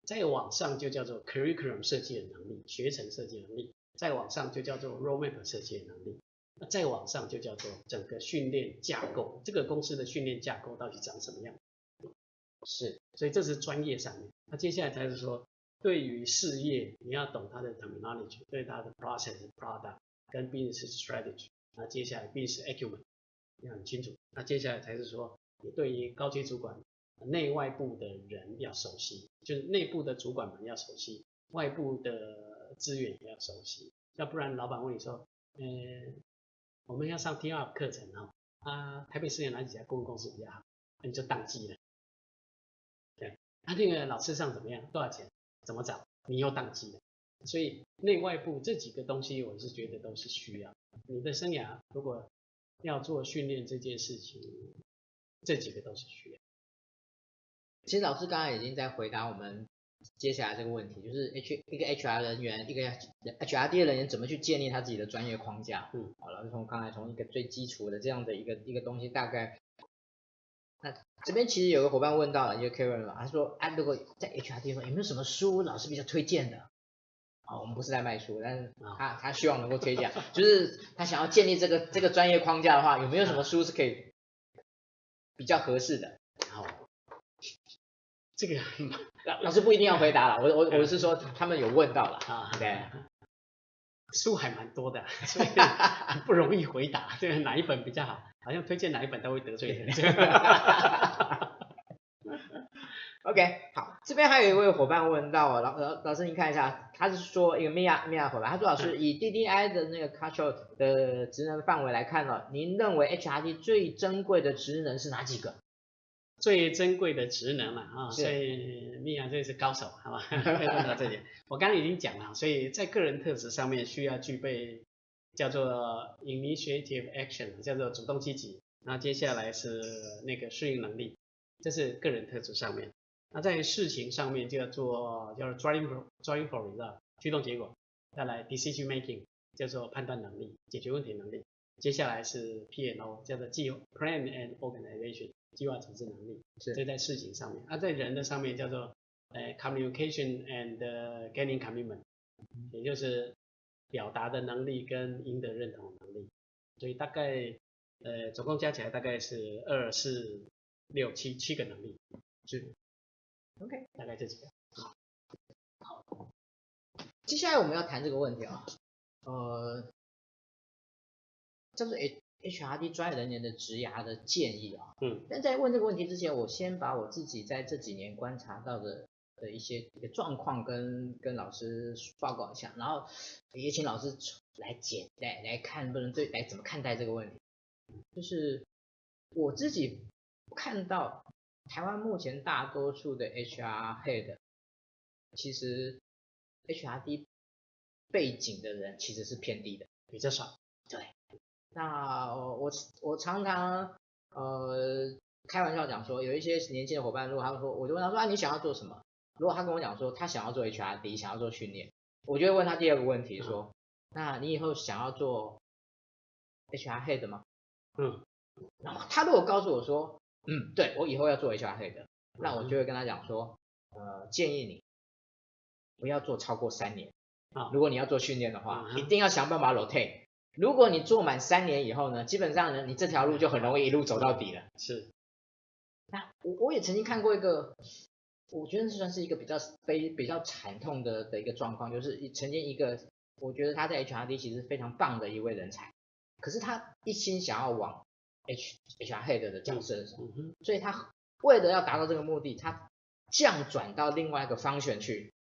再往上就叫做 Curriculum 设计的能力，学程设计能力。再往上就叫做 roadmap 设计的能力，那再往上就叫做整个训练架构，这个公司的训练架构到底长什么样？是，所以这是专业上面。那接下来才是说，对于事业，你要懂它的 terminology，对它的 process、product 跟 business strategy。那接下来 business acumen 要很清楚。那接下来才是说，你对于高级主管、内外部的人要熟悉，就是内部的主管们要熟悉，外部的。资源也要熟悉，要不然老板问你说，嗯，我们要上 Team Up 课程哈，啊，台北市有哪几家公共公司比较好？那你就当机了。对，那、啊、那个老师上怎么样？多少钱？怎么找？你又当机了。所以内外部这几个东西，我是觉得都是需要。你的生涯如果要做训练这件事情，这几个都是需要。其实老师刚才已经在回答我们。接下来这个问题就是 H 一个 HR 人员，一个 HRD 的人员怎么去建立他自己的专业框架？嗯，好了，从刚才从一个最基础的这样的一个一个东西，大概那这边其实有个伙伴问到了，一个 Karen 了，他说，哎，如果在 HRD 上有没有什么书老师比较推荐的？啊，我们不是在卖书，但是他他希望能够推荐，就是他想要建立这个这个专业框架的话，有没有什么书是可以比较合适的？然后 这个。老老师不一定要回答了，我我我是说他们有问到了啊，对，书还蛮多的，所以不容易回答，这个哪一本比较好？好像推荐哪一本都会得罪人。OK，好，这边还有一位伙伴问到，老老老师您看一下，他是说一个 Mia Mia 伙伴，他说老师以 DDI 的那个 culture 的职能范围来看呢，您认为 HRD 最珍贵的职能是哪几个？最珍贵的职能嘛，啊，所以米娅这是高手，好吧？问到这里，我刚刚已经讲了，所以在个人特质上面需要具备叫做 initiative action，叫做主动积极。那接下来是那个适应能力，这是个人特质上面。那在事情上面就要做叫做 driving for driving for result，驱动结果。再来 decision making，叫做判断能力、解决问题能力。接下来是 P N O，叫做计 Plan and Organization，计划组织能力。是。这在事情上面，那，在人的上面叫做呃 Communication and Gaining Commitment，也就是表达的能力跟赢得认同能力。所以大概呃总共加起来大概是二四六七七个能力。是。OK，大概这几个。好。好。接下来我们要谈这个问题啊，呃。叫做 H HRD 专业人员的职涯的建议啊，嗯，但在问这个问题之前，我先把我自己在这几年观察到的的一些一个状况跟跟老师报告一下，然后也请老师来解来来看，不能对来怎么看待这个问题。就是我自己看到台湾目前大多数的 HR Head，其实 HRD 背景的人其实是偏低的，比较少，对。那我我常常呃开玩笑讲说，有一些年轻的伙伴，如果他们说，我就问他说啊，你想要做什么？如果他跟我讲说他想要做 HRD，想要做训练，我就会问他第二个问题说，那你以后想要做 HR Head 吗？嗯，然后他如果告诉我说，嗯，对，我以后要做 HR Head，那我就会跟他讲说，呃，建议你不要做超过三年啊，如果你要做训练的话，一定要想办法 rotate。如果你做满三年以后呢，基本上呢，你这条路就很容易一路走到底了。是。那我我也曾经看过一个，我觉得算是一个比较悲比较惨痛的的一个状况，就是曾经一个，我觉得他在 HRD 其实非常棒的一位人才，可是他一心想要往 H HR Head 的角色上，嗯，所以他为了要达到这个目的，他降转到另外一个 function 去。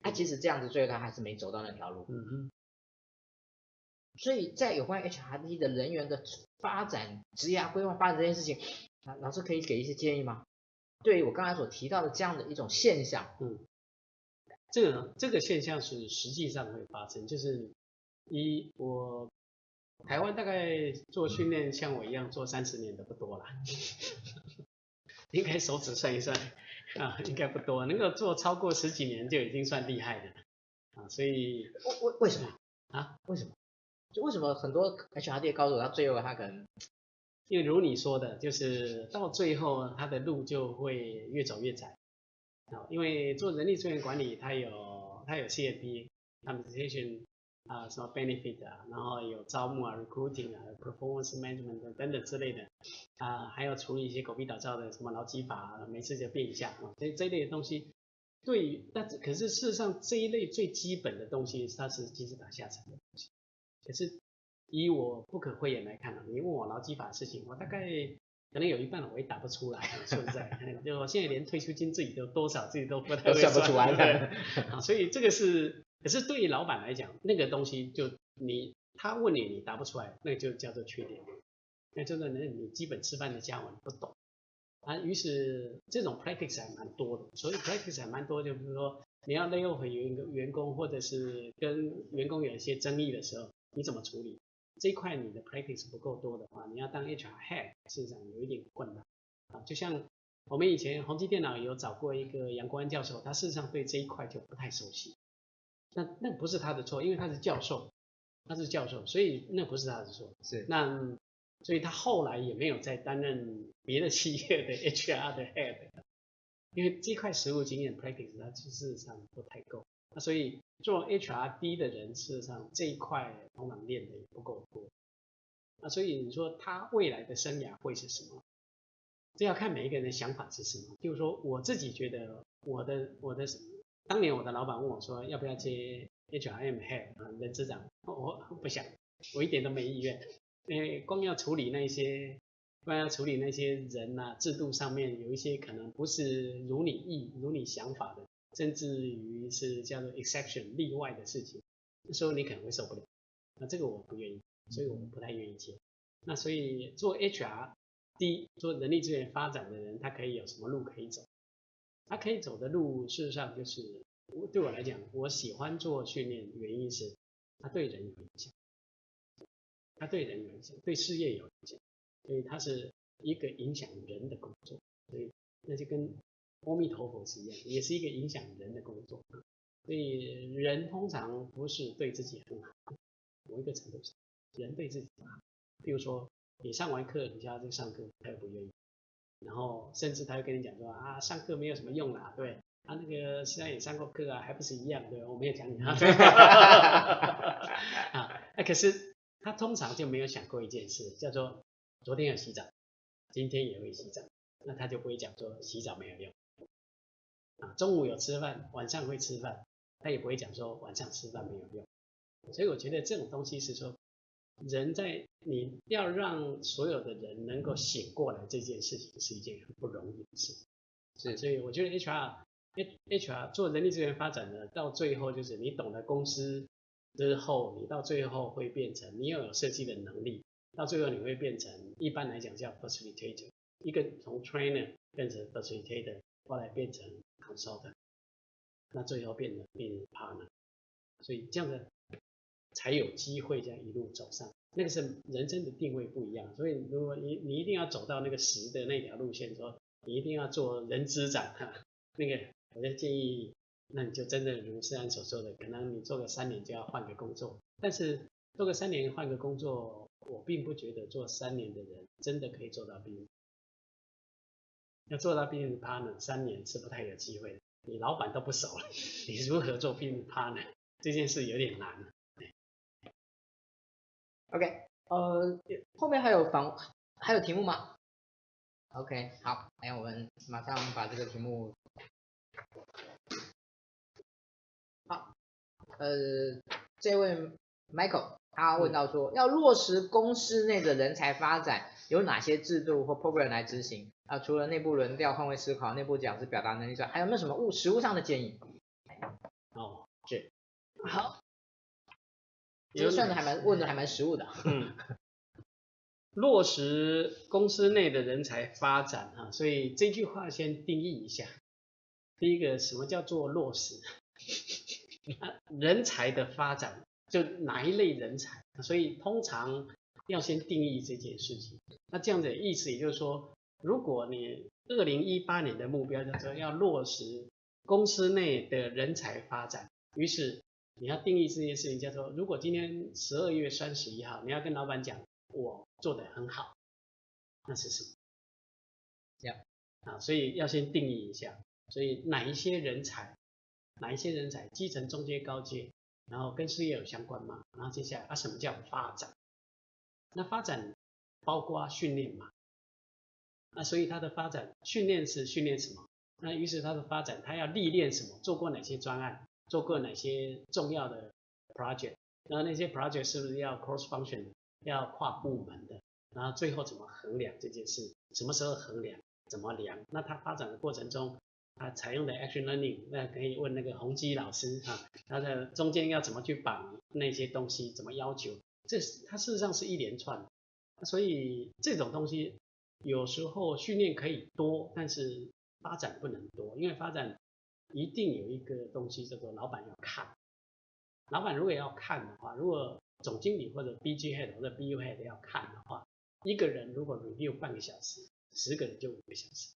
他其实这样子，最后他还是没走到那条路。嗯哼。所以在有关 HRD 的人员的发展、职业规划发展这件事情，啊，老师可以给一些建议吗？对于我刚才所提到的这样的一种现象，嗯，这个这个现象是实际上会发生，就是一我台湾大概做训练像我一样做三十年的不多了，应该手指算一算啊，应该不多，能够做超过十几年就已经算厉害的啊，所以为为为什么啊？为什么？就为什么很多 HRD 高手，他最后他可能，因为如你说的，就是到最后他的路就会越走越窄啊。因为做人力资源管理，他有他有 CFP、compensation 啊，什么 benefit 啊，然后有招募啊、recruiting 啊、performance management 等等之类的啊，还有处理一些狗屁倒灶的什么劳基法啊，每次就变一下啊，这这一类的东西，对，但可是事实上这一类最基本的东西，它是金字塔下层的东西。可是以我不可讳言来看啊，你问我劳基法的事情，我大概可能有一半我也答不出来。说实在，就我现在连退休金自己都多少自己都不太会算不出来的。啊，所以这个是，可是对于老板来讲，那个东西就你他问你你答不出来，那个就叫做缺点。那真的，那你基本吃饭的家伙你不懂啊。于是这种 practice 还蛮多的，所以 practice 还蛮多，就比如说你要 lay off 员员工，或者是跟员工有一些争议的时候。你怎么处理这一块？你的 practice 不够多的话，你要当 HR head，事实上有一点困难啊。就像我们以前宏基电脑有找过一个杨国安教授，他事实上对这一块就不太熟悉。那那不是他的错，因为他是教授，他是教授，所以那不是他的错。是。那所以他后来也没有再担任别的企业的 HR 的 head，因为这块实务经验 practice 他事实上不太够。那所以做 HRD 的人，事实上这一块通常练的也不够多。那所以你说他未来的生涯会是什么？这要看每一个人的想法是什么。就是说我自己觉得，我的我的当年我的老板问我说要不要接 HRM Head 啊，人资长，我不想，我一点都没意愿，因为光要处理那些，光要处理那些人呐、制度上面有一些可能不是如你意、如你想法的。甚至于是叫做 exception 例外的事情，那时候你可能会受不了，那这个我不愿意，所以我们不太愿意接。那所以做 HR，第一做人力资源发展的人，他可以有什么路可以走？他可以走的路，事实上就是我对我来讲，我喜欢做训练，原因是他对人有影响，他对人有影响，对事业有影响，所以他是一个影响人的工作，所以那就跟。阿弥陀佛是一样，也是一个影响人的工作。所以人通常不是对自己很好，某一个程度上，人对自己很好。比如说，你上完课，你叫他去上课，他又不愿意，然后甚至他会跟你讲说啊，上课没有什么用啦，对，他、那个虽然也上过课啊，还不是一样，对，我没有讲你啊，啊，可是他通常就没有想过一件事，叫做昨天有洗澡，今天也会洗澡，那他就不会讲说洗澡没有用。啊，中午有吃饭，晚上会吃饭，他也不会讲说晚上吃饭没有用。所以我觉得这种东西是说，人在你要让所有的人能够醒过来这件事情是一件很不容易的事。是，所以我觉得 HR，HR 做人力资源发展呢，到最后就是你懂得公司之后，你到最后会变成你要有设计的能力，到最后你会变成一般来讲叫 facilitator，一个从 trainer 变成 facilitator，后来变成。consultant，那最后变成变成 partner，所以这样的才有机会这样一路走上。那个是人生的定位不一样，所以如果你你一定要走到那个十的那条路线，说你一定要做人资长哈，那个我就建议，那你就真的如思安所说的，可能你做个三年就要换个工作。但是做个三年换个工作，我并不觉得做三年的人真的可以做到 BU。要做到 business partner 三年是不太有机会的，你老板都不熟了，你如何做 business partner 这件事有点难。OK，呃，后面还有房还有题目吗？OK，好，那我们马上把这个题目。好，呃，这位 Michael 他问到说，要落实公司内的人才发展，有哪些制度或 program 来执行？啊，除了内部轮调、换位思考、内部讲师表达能力之外，还有没有什么务实务上的建议？哦，是，好，这个算的还蛮问的还蛮实务的。嗯，落实公司内的人才发展啊，所以这句话先定义一下。第一个，什么叫做落实？人才的发展就哪一类人才？所以通常要先定义这件事情。那这样的意思也就是说。如果你二零一八年的目标叫做要落实公司内的人才发展，于是你要定义这件事情叫做，如果今天十二月三十一号你要跟老板讲我做得很好，那是什么？这样啊，所以要先定义一下，所以哪一些人才，哪一些人才，基层、中阶、高阶，然后跟事业有相关吗？然后接下来啊，什么叫发展？那发展包括训练嘛？那所以他的发展训练是训练什么？那于是他的发展，他要历练什么？做过哪些专案？做过哪些重要的 project？那那些 project 是不是要 cross function，要跨部门的？然后最后怎么衡量这件事？什么时候衡量？怎么量？那他发展的过程中，他采用的 action learning，那可以问那个宏基老师哈，他的中间要怎么去绑那些东西？怎么要求？这是它事实上是一连串，所以这种东西。有时候训练可以多，但是发展不能多，因为发展一定有一个东西叫做老板要看。老板如果要看的话，如果总经理或者 BG head 或者 BU head 要看的话，一个人如果 review 半个小时，十个人就五个小时。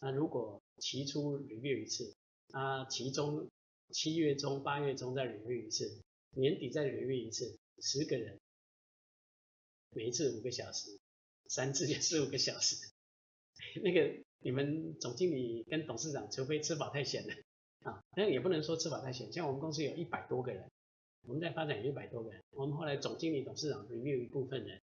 那如果期初 review 一次，啊，其中七月中八月中再 review 一次，年底再 review 一次，十个人，每一次五个小时。三次就四五个小时，那个你们总经理跟董事长，除非吃饱太闲了啊，但也不能说吃饱太闲。像我们公司有一百多个人，我们在发展有一百多个人，我们后来总经理、董事长 review 一部分人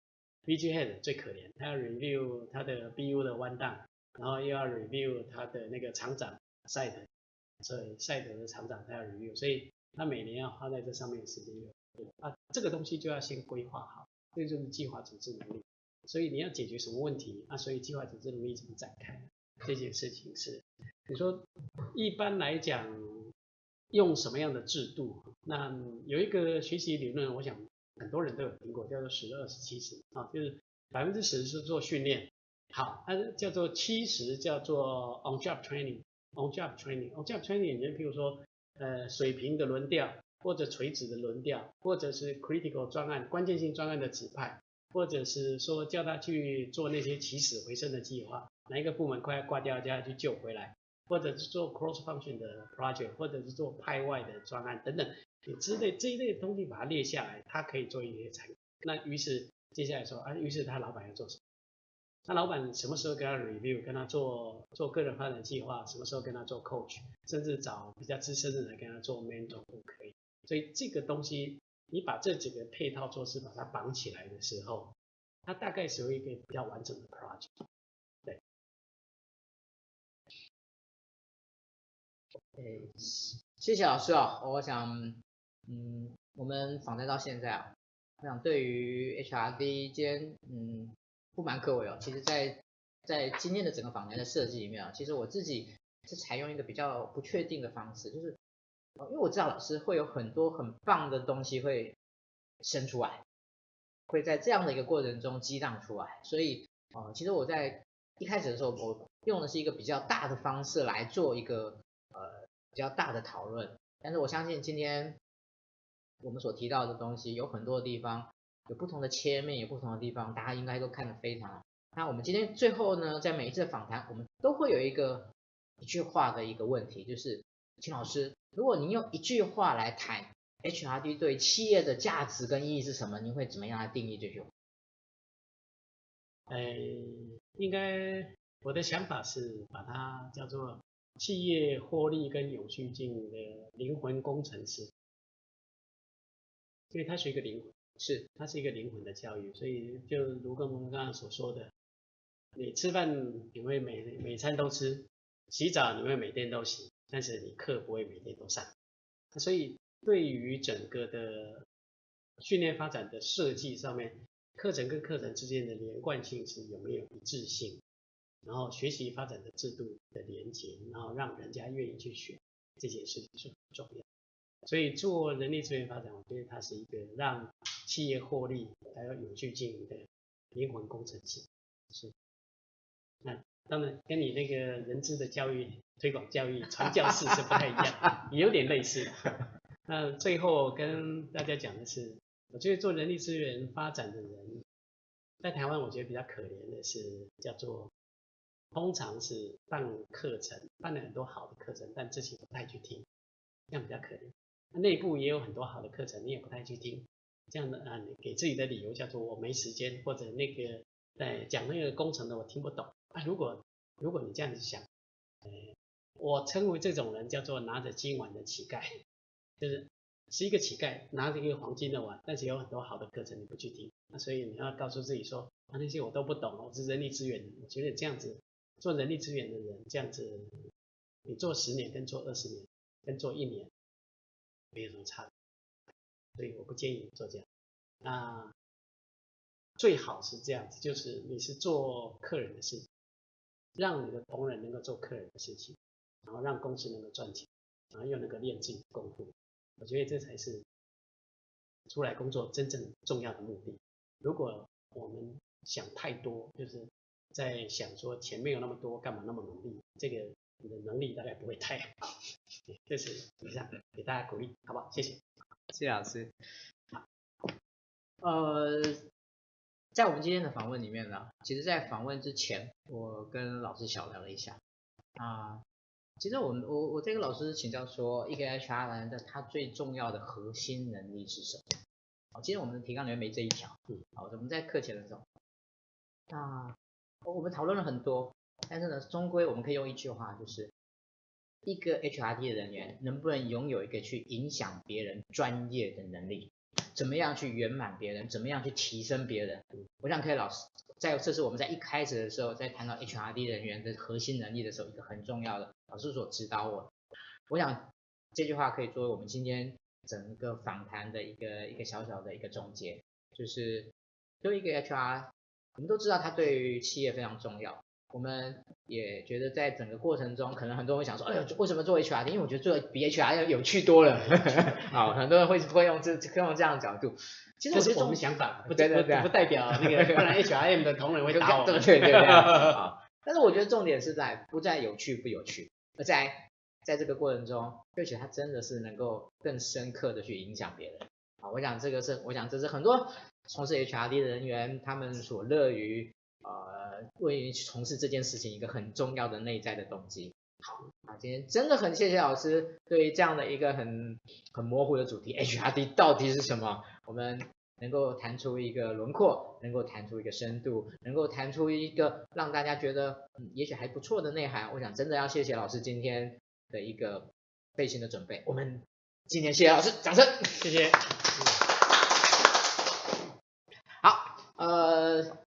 ，BG head 最可怜，他要 review 他的 BU 的 one down，然后又要 review 他的那个厂长 site，所以 site 的厂长他要 review，所以他每年要花在这上面的时间有啊，这个东西就要先规划好，这就是计划组织能力。所以你要解决什么问题啊？所以计划组织能力怎么展开？这件事情是，你说一般来讲用什么样的制度？那有一个学习理论，我想很多人都有听过，叫做十二十七十啊，就是百分之十是做训练，好，它叫做七十叫做 on job training，on job training，on job training，你譬如说呃水平的轮调，或者垂直的轮调，或者是 critical 专案关键性专案的指派。或者是说叫他去做那些起死回生的计划，哪一个部门快要挂掉，就要去救回来。或者是做 cross function 的 project，或者是做派外的专案等等，你之类这一类的东西把它列下来，它可以做一些参考。那于是接下来说啊，于是他老板要做什么？那老板什么时候跟他 review，跟他做做个人发展计划？什么时候跟他做 coach？甚至找比较资深的人跟他做 mentor 都可以。所以这个东西，你把这几个配套措施把它绑起来的时候，它大概是有一个比较完整的 project。诶，谢谢老师啊，我想，嗯，我们访谈到现在啊，我想对于 HRD 间，嗯。不瞒各位哦，其实在，在今天的整个访谈的设计里面啊，其实我自己是采用一个比较不确定的方式，就是，因为我知道老师会有很多很棒的东西会生出来，会在这样的一个过程中激荡出来，所以，呃，其实我在一开始的时候，我用的是一个比较大的方式来做一个比较大的讨论，但是我相信今天我们所提到的东西有很多的地方。有不同的切面，有不同的地方，大家应该都看得非常好。那我们今天最后呢，在每一次访谈，我们都会有一个一句话的一个问题，就是秦老师，如果您用一句话来谈 HRD 对企业的价值跟意义是什么，您会怎么样来定义这句话？呃，应该我的想法是把它叫做企业获利跟永续经营的灵魂工程师，所以它是一个灵魂。是，它是一个灵魂的教育，所以就如跟我们刚刚所说的，你吃饭你会每每餐都吃，洗澡你会每天都洗，但是你课不会每天都上。所以对于整个的训练发展的设计上面，课程跟课程之间的连贯性是有没有一致性，然后学习发展的制度的连接，然后让人家愿意去学这件事情是很重要。所以做人力资源发展，我觉得它是一个让企业获利还有永续经营的灵魂工程师。是，那当然跟你那个人资的教育、推广教育、传教士是不太一样，也有点类似。那最后跟大家讲的是，我觉得做人力资源发展的人，在台湾我觉得比较可怜的是叫做，通常是办课程，办了很多好的课程，但自己不太去听，这样比较可怜。内部也有很多好的课程，你也不太去听，这样的啊，你给自己的理由叫做我没时间，或者那个在讲那个工程的我听不懂啊。如果如果你这样子想，呃，我称为这种人叫做拿着金碗的乞丐，就是是一个乞丐拿着一个黄金的碗，但是有很多好的课程你不去听，那所以你要告诉自己说啊，那些我都不懂，我是人力资源，我觉得这样子做人力资源的人这样子，你做十年跟做二十年跟做一年。没有什么差别，所以我不建议你做这样。那最好是这样子，就是你是做客人的事情，让你的同仁能够做客人的事情，然后让公司能够赚钱，然后又能够练自己的功夫。我觉得这才是出来工作真正重要的目的。如果我们想太多，就是在想说钱没有那么多，干嘛那么努力？这个你的能力大概不会太好。这是以上给大家鼓励，好不好？谢谢，谢谢老师。呃，在我们今天的访问里面呢，其实，在访问之前，我跟老师小聊了一下啊。其实我们我我这个老师请教说，一个 HR 人的他最重要的核心能力是什么？好，今天我们的提纲里面没这一条。嗯，好，我们在课前的时候，啊，我们讨论了很多，但是呢，终归我们可以用一句话，就是。一个 HRD 的人员能不能拥有一个去影响别人专业的能力？怎么样去圆满别人？怎么样去提升别人？我想可以老师在这是我们在一开始的时候在谈到 HRD 人员的核心能力的时候，一个很重要的老师所指导我。我想这句话可以作为我们今天整个访谈的一个一个小小的一个总结，就是作为一个 HR，我们都知道它对于企业非常重要。我们也觉得在整个过程中，可能很多人会想说，哎呦，为什么做 HR？因为我觉得做比 HR 要有趣多了。好，很多人会会用这用这样的角度。其实我是我们想法，不对对对，不代表那个，不然 HRM 的同仁会打我。对对对。好，但是我觉得重点是在不在有趣不有趣，而在在这个过程中，而且它真的是能够更深刻的去影响别人。好，我想这个是，我想这是很多从事 HRD 的人员他们所乐于。呃，为于从事这件事情一个很重要的内在的动机。好，啊，今天真的很谢谢老师对于这样的一个很很模糊的主题，HRD 到底是什么？我们能够谈出一个轮廓，能够谈出一个深度，能够谈出一个让大家觉得嗯，也许还不错的内涵。我想真的要谢谢老师今天的一个费心的准备。我们今天谢谢老师，掌声，谢谢。好，呃。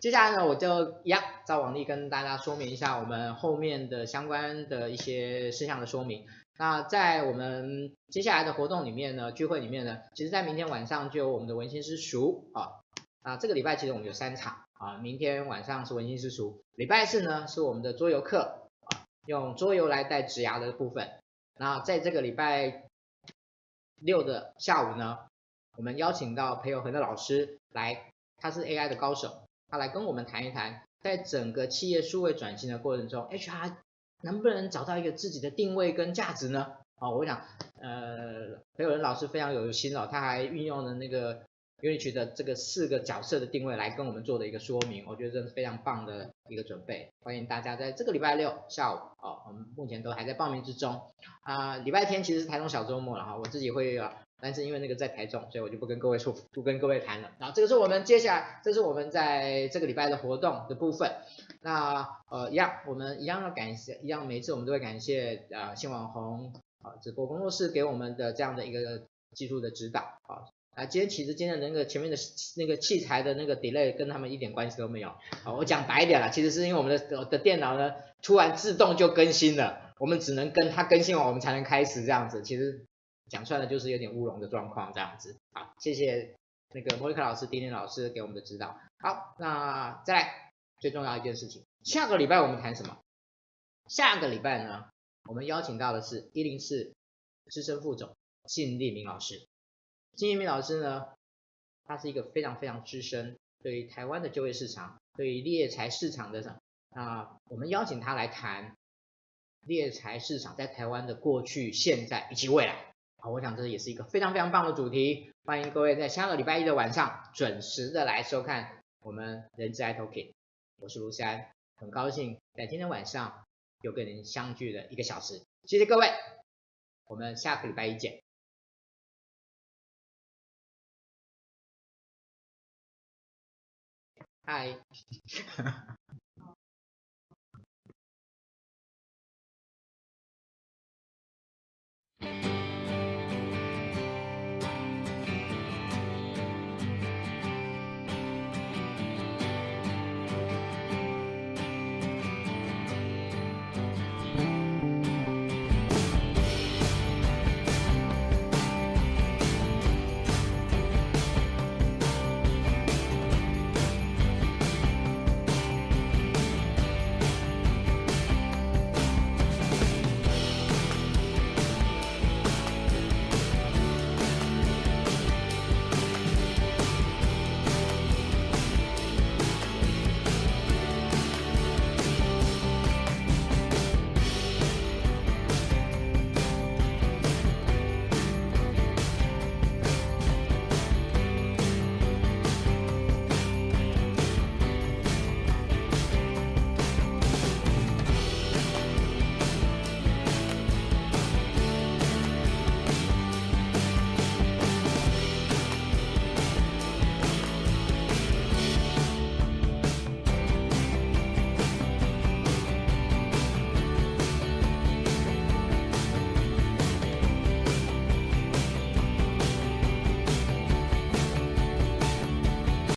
接下来呢，我就一样照往例跟大家说明一下我们后面的相关的一些事项的说明。那在我们接下来的活动里面呢，聚会里面呢，其实在明天晚上就有我们的文心师塾啊。啊，这个礼拜其实我们有三场啊，明天晚上是文心师塾，礼拜四呢是我们的桌游课啊，用桌游来带职牙的部分。那在这个礼拜六的下午呢，我们邀请到裴有恒的老师来，他是 AI 的高手。他来跟我们谈一谈，在整个企业数位转型的过程中，HR 能不能找到一个自己的定位跟价值呢？哦，我想，呃，裴友仁老师非常有心哦，他还运用了那个 Unity 的这个四个角色的定位来跟我们做的一个说明，我觉得这是非常棒的一个准备。欢迎大家在这个礼拜六下午，哦，我们目前都还在报名之中啊，礼拜天其实是台中小周末了哈，我自己会。但是因为那个在台中，所以我就不跟各位说，不跟各位谈了。然后这个是我们接下来，这是我们在这个礼拜的活动的部分。那呃一样，我们一样要感谢，一样每次我们都会感谢呃新网红啊直播工作室给我们的这样的一个技术的指导啊。啊，今天其实今天的那个前面的那个器材的那个 delay 跟他们一点关系都没有。好，我讲白一点了，其实是因为我们的的电脑呢突然自动就更新了，我们只能跟它更新完，我们才能开始这样子。其实。讲出来的就是有点乌龙的状况，这样子。好，谢谢那个莫妮卡老师、丁丁老师给我们的指导。好，那再来最重要一件事情，下个礼拜我们谈什么？下个礼拜呢，我们邀请到的是一零四资深副总靳立明老师。靳立明老师呢，他是一个非常非常资深，对于台湾的就业市场，对于猎才市场的啊，我们邀请他来谈猎才市场在台湾的过去、现在以及未来。好，我想这也是一个非常非常棒的主题，欢迎各位在下个礼拜一的晚上准时的来收看我们人之爱 talkin，我是卢山，很高兴在今天晚上有跟您相聚的一个小时，谢谢各位，我们下个礼拜一见，嗨。